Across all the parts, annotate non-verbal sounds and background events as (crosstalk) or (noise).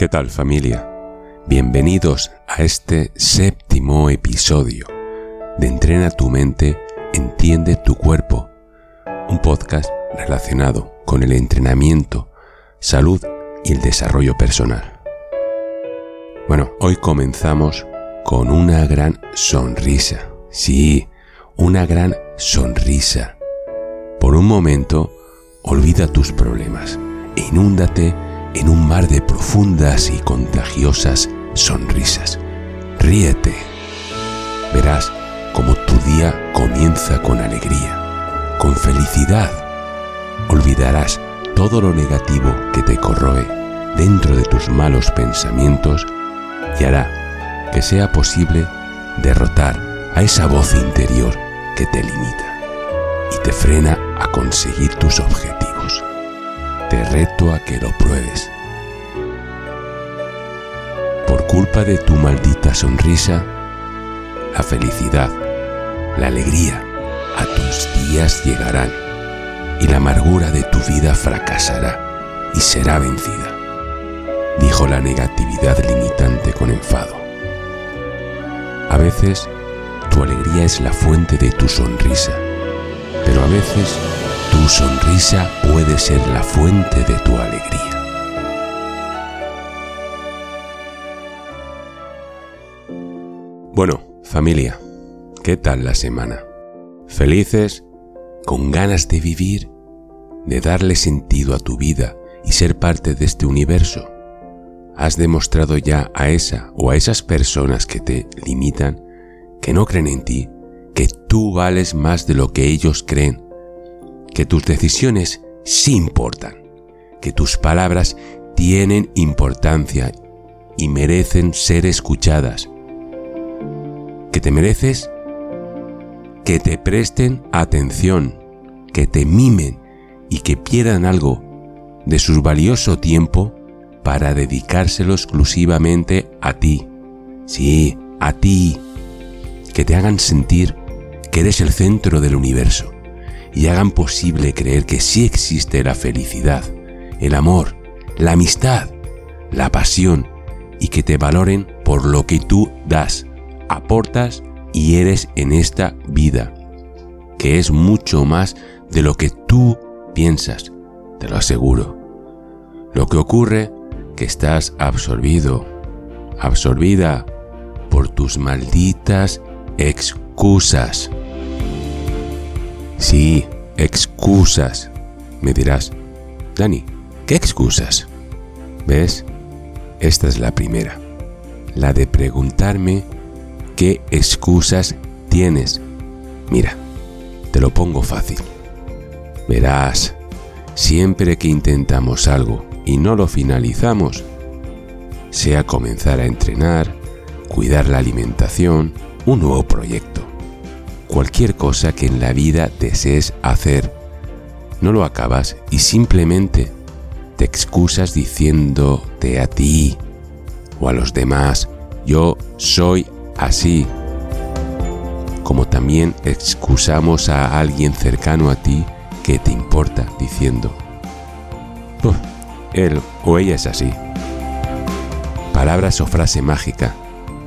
¿Qué tal familia? Bienvenidos a este séptimo episodio de Entrena tu mente, entiende tu cuerpo, un podcast relacionado con el entrenamiento, salud y el desarrollo personal. Bueno, hoy comenzamos con una gran sonrisa. Sí, una gran sonrisa. Por un momento, olvida tus problemas e inúndate en un mar de profundas y contagiosas sonrisas. Ríete. Verás cómo tu día comienza con alegría, con felicidad. Olvidarás todo lo negativo que te corroe dentro de tus malos pensamientos y hará que sea posible derrotar a esa voz interior que te limita y te frena a conseguir tus objetivos te reto a que lo pruebes. Por culpa de tu maldita sonrisa, la felicidad, la alegría a tus días llegarán y la amargura de tu vida fracasará y será vencida, dijo la negatividad limitante con enfado. A veces tu alegría es la fuente de tu sonrisa, pero a veces tu sonrisa puede ser la fuente de tu alegría. Bueno, familia, ¿qué tal la semana? ¿Felices? ¿Con ganas de vivir? ¿De darle sentido a tu vida y ser parte de este universo? ¿Has demostrado ya a esa o a esas personas que te limitan, que no creen en ti, que tú vales más de lo que ellos creen que tus decisiones sí importan, que tus palabras tienen importancia y merecen ser escuchadas, que te mereces que te presten atención, que te mimen y que pierdan algo de su valioso tiempo para dedicárselo exclusivamente a ti. Sí, a ti. Que te hagan sentir que eres el centro del universo y hagan posible creer que sí existe la felicidad, el amor, la amistad, la pasión y que te valoren por lo que tú das, aportas y eres en esta vida, que es mucho más de lo que tú piensas, te lo aseguro. Lo que ocurre que estás absorbido, absorbida por tus malditas excusas. Sí, excusas. Me dirás, Dani, ¿qué excusas? ¿Ves? Esta es la primera. La de preguntarme qué excusas tienes. Mira, te lo pongo fácil. Verás, siempre que intentamos algo y no lo finalizamos, sea comenzar a entrenar, cuidar la alimentación, un nuevo proyecto, cualquier cosa que en la vida desees hacer. No lo acabas y simplemente te excusas diciéndote a ti o a los demás, yo soy así. Como también excusamos a alguien cercano a ti que te importa diciendo, él o ella es así. Palabras o frase mágica,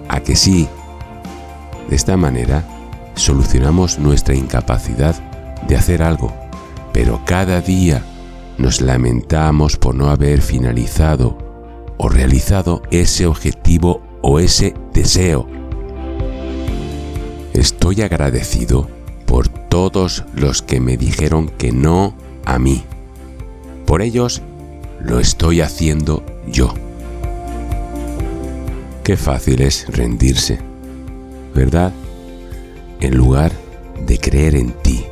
a que sí. De esta manera solucionamos nuestra incapacidad de hacer algo, pero cada día nos lamentamos por no haber finalizado o realizado ese objetivo o ese deseo. Estoy agradecido por todos los que me dijeron que no a mí. Por ellos lo estoy haciendo yo. Qué fácil es rendirse, ¿verdad? En lugar de creer en ti,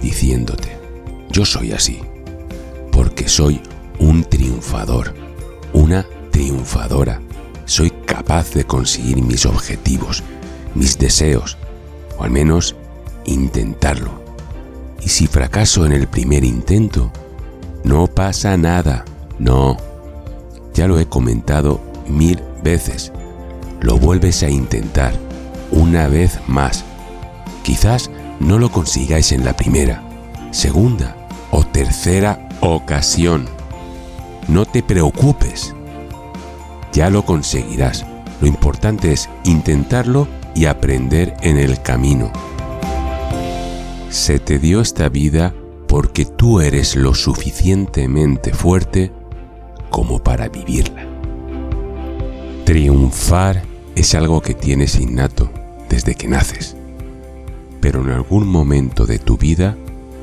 diciéndote, yo soy así, porque soy un triunfador, una triunfadora, soy capaz de conseguir mis objetivos, mis deseos, o al menos intentarlo. Y si fracaso en el primer intento, no pasa nada, no. Ya lo he comentado mil veces. Lo vuelves a intentar una vez más. Quizás no lo consigáis en la primera, segunda o tercera ocasión. no te preocupes. Ya lo conseguirás. Lo importante es intentarlo y aprender en el camino. Se te dio esta vida porque tú eres lo suficientemente fuerte como para vivirla. Triunfar es algo que tienes innato desde que naces, pero en algún momento de tu vida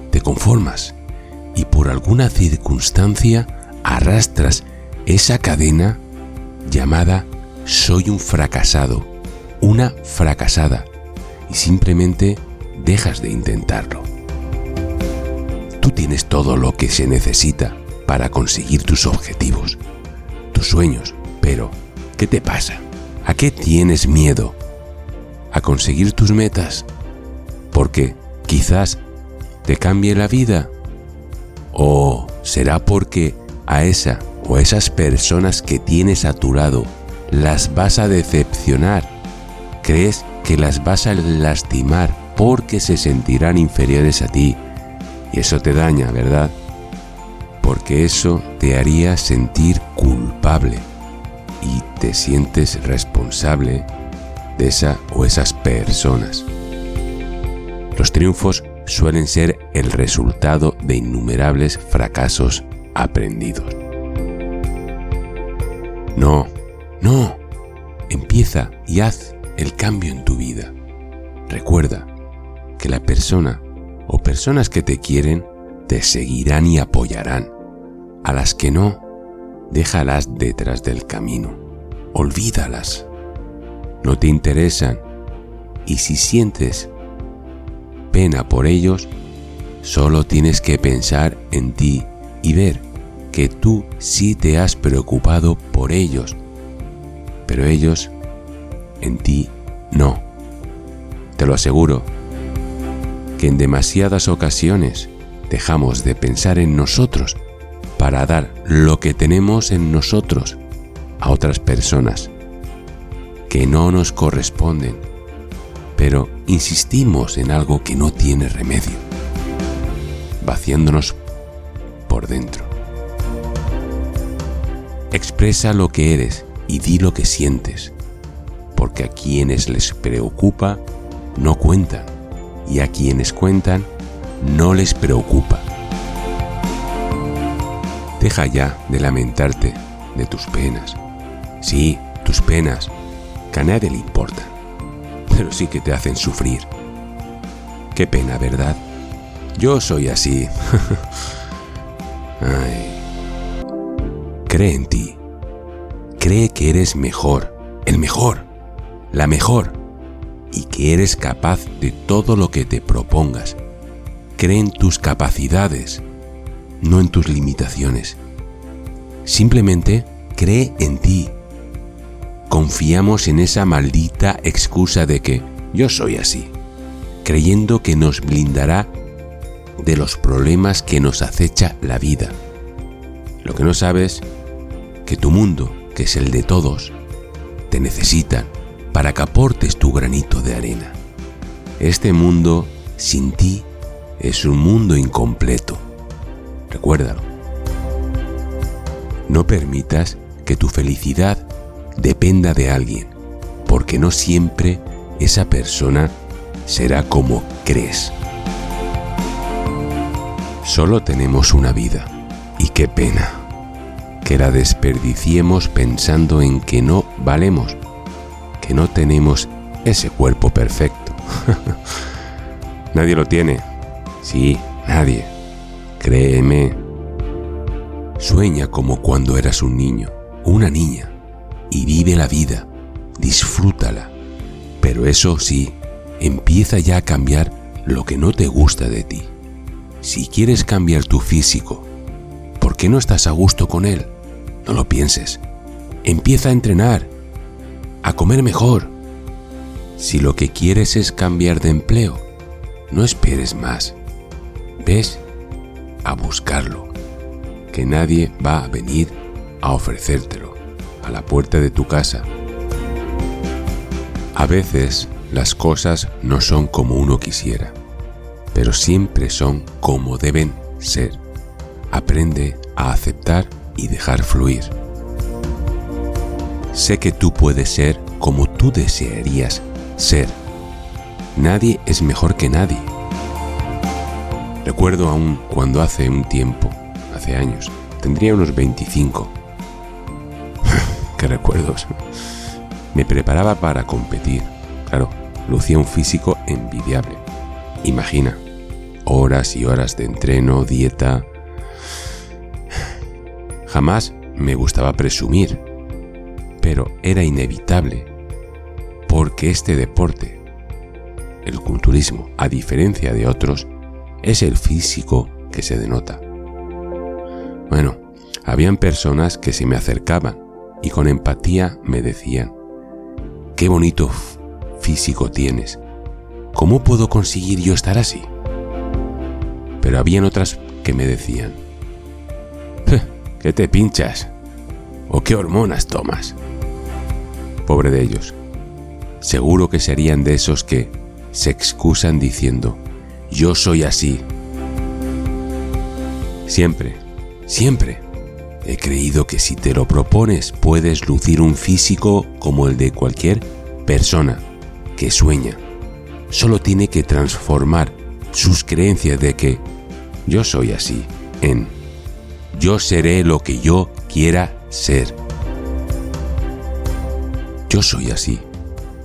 te conformas y por alguna circunstancia arrastras esa cadena llamada soy un fracasado, una fracasada, y simplemente dejas de intentarlo. Tú tienes todo lo que se necesita para conseguir tus objetivos, tus sueños, pero ¿qué te pasa? ¿A qué tienes miedo? ¿A conseguir tus metas? Porque quizás te cambie la vida. ¿O será porque a esa o esas personas que tienes a tu lado las vas a decepcionar? ¿Crees que las vas a lastimar porque se sentirán inferiores a ti? Y eso te daña, ¿verdad? porque eso te haría sentir culpable y te sientes responsable de esa o esas personas. Los triunfos suelen ser el resultado de innumerables fracasos aprendidos. No, no, empieza y haz el cambio en tu vida. Recuerda que la persona o personas que te quieren te seguirán y apoyarán a las que no, déjalas detrás del camino. Olvídalas. No te interesan. Y si sientes pena por ellos, solo tienes que pensar en ti y ver que tú sí te has preocupado por ellos, pero ellos en ti no. Te lo aseguro, que en demasiadas ocasiones dejamos de pensar en nosotros para dar lo que tenemos en nosotros a otras personas que no nos corresponden, pero insistimos en algo que no tiene remedio, vaciándonos por dentro. Expresa lo que eres y di lo que sientes, porque a quienes les preocupa no cuentan y a quienes cuentan no les preocupa. Deja ya de lamentarte de tus penas. Sí, tus penas, que a nadie le importan, pero sí que te hacen sufrir. Qué pena, ¿verdad? Yo soy así. (laughs) Ay. Cree en ti. Cree que eres mejor, el mejor, la mejor, y que eres capaz de todo lo que te propongas. Cree en tus capacidades no en tus limitaciones. Simplemente cree en ti. Confiamos en esa maldita excusa de que yo soy así, creyendo que nos blindará de los problemas que nos acecha la vida. Lo que no sabes, que tu mundo, que es el de todos, te necesitan para que aportes tu granito de arena. Este mundo sin ti es un mundo incompleto. Recuérdalo. No permitas que tu felicidad dependa de alguien, porque no siempre esa persona será como crees. Solo tenemos una vida, y qué pena que la desperdiciemos pensando en que no valemos, que no tenemos ese cuerpo perfecto. (laughs) nadie lo tiene. Sí, nadie. Créeme. Sueña como cuando eras un niño una niña y vive la vida, disfrútala. Pero eso sí, empieza ya a cambiar lo que no te gusta de ti. Si quieres cambiar tu físico, ¿por qué no estás a gusto con él? No lo pienses. Empieza a entrenar, a comer mejor. Si lo que quieres es cambiar de empleo, no esperes más. ¿Ves? a buscarlo, que nadie va a venir a ofrecértelo a la puerta de tu casa. A veces las cosas no son como uno quisiera, pero siempre son como deben ser. Aprende a aceptar y dejar fluir. Sé que tú puedes ser como tú desearías ser. Nadie es mejor que nadie. Recuerdo aún cuando hace un tiempo, hace años, tendría unos 25. ¡Qué recuerdos! Me preparaba para competir. Claro, lucía un físico envidiable. Imagina, horas y horas de entreno, dieta. Jamás me gustaba presumir, pero era inevitable, porque este deporte, el culturismo, a diferencia de otros, es el físico que se denota. Bueno, habían personas que se me acercaban y con empatía me decían, qué bonito físico tienes, ¿cómo puedo conseguir yo estar así? Pero habían otras que me decían, ¿qué te pinchas? ¿O qué hormonas tomas? Pobre de ellos. Seguro que serían de esos que se excusan diciendo, yo soy así. Siempre, siempre he creído que si te lo propones puedes lucir un físico como el de cualquier persona que sueña. Solo tiene que transformar sus creencias de que yo soy así en yo seré lo que yo quiera ser. Yo soy así,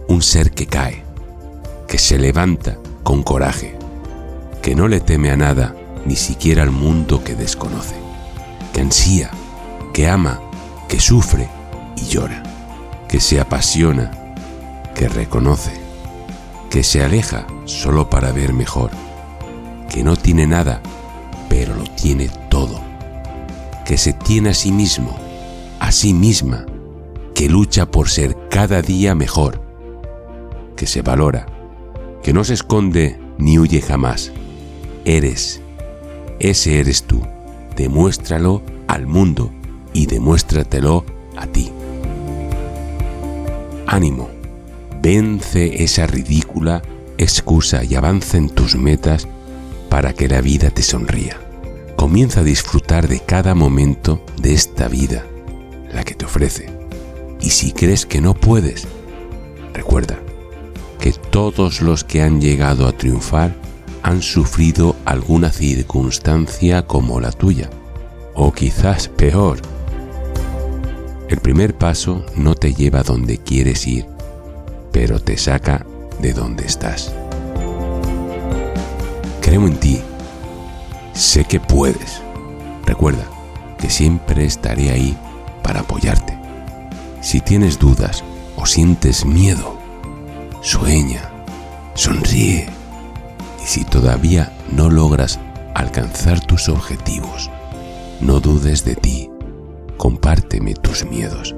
un ser que cae, que se levanta con coraje, que no le teme a nada, ni siquiera al mundo que desconoce, que ansía, que ama, que sufre y llora, que se apasiona, que reconoce, que se aleja solo para ver mejor, que no tiene nada, pero lo tiene todo, que se tiene a sí mismo, a sí misma, que lucha por ser cada día mejor, que se valora, que no se esconde ni huye jamás, eres. Ese eres tú. Demuéstralo al mundo y demuéstratelo a ti. Ánimo, vence esa ridícula excusa y avanza en tus metas para que la vida te sonría. Comienza a disfrutar de cada momento de esta vida, la que te ofrece. Y si crees que no puedes, recuerda que todos los que han llegado a triunfar han sufrido alguna circunstancia como la tuya, o quizás peor. El primer paso no te lleva a donde quieres ir, pero te saca de donde estás. Creo en ti. Sé que puedes. Recuerda que siempre estaré ahí para apoyarte. Si tienes dudas o sientes miedo, sueña, sonríe y si todavía no logras alcanzar tus objetivos, no dudes de ti. Compárteme tus miedos.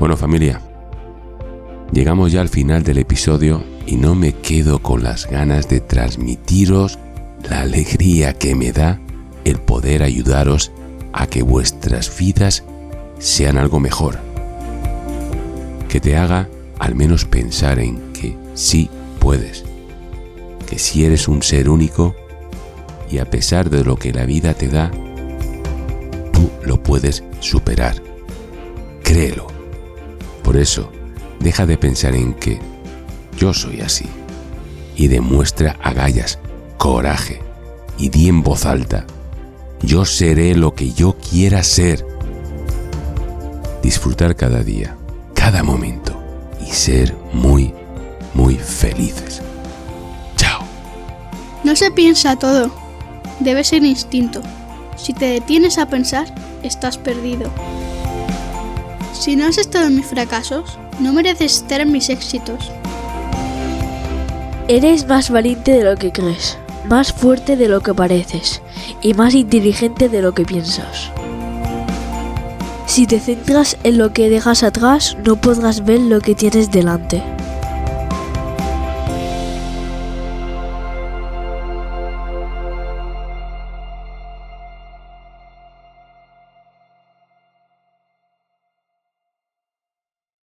Bueno familia, llegamos ya al final del episodio y no me quedo con las ganas de transmitiros la alegría que me da el poder ayudaros a que vuestras vidas sean algo mejor. Que te haga al menos pensar en que sí puedes que si eres un ser único y a pesar de lo que la vida te da, lo puedes superar. Créelo. Por eso, deja de pensar en que yo soy así y demuestra agallas, coraje y di en voz alta, yo seré lo que yo quiera ser. Disfrutar cada día, cada momento y ser muy, muy felices. No se piensa todo, debe ser instinto. Si te detienes a pensar, estás perdido. Si no has estado en mis fracasos, no mereces estar en mis éxitos. Eres más valiente de lo que crees, más fuerte de lo que pareces y más inteligente de lo que piensas. Si te centras en lo que dejas atrás, no podrás ver lo que tienes delante.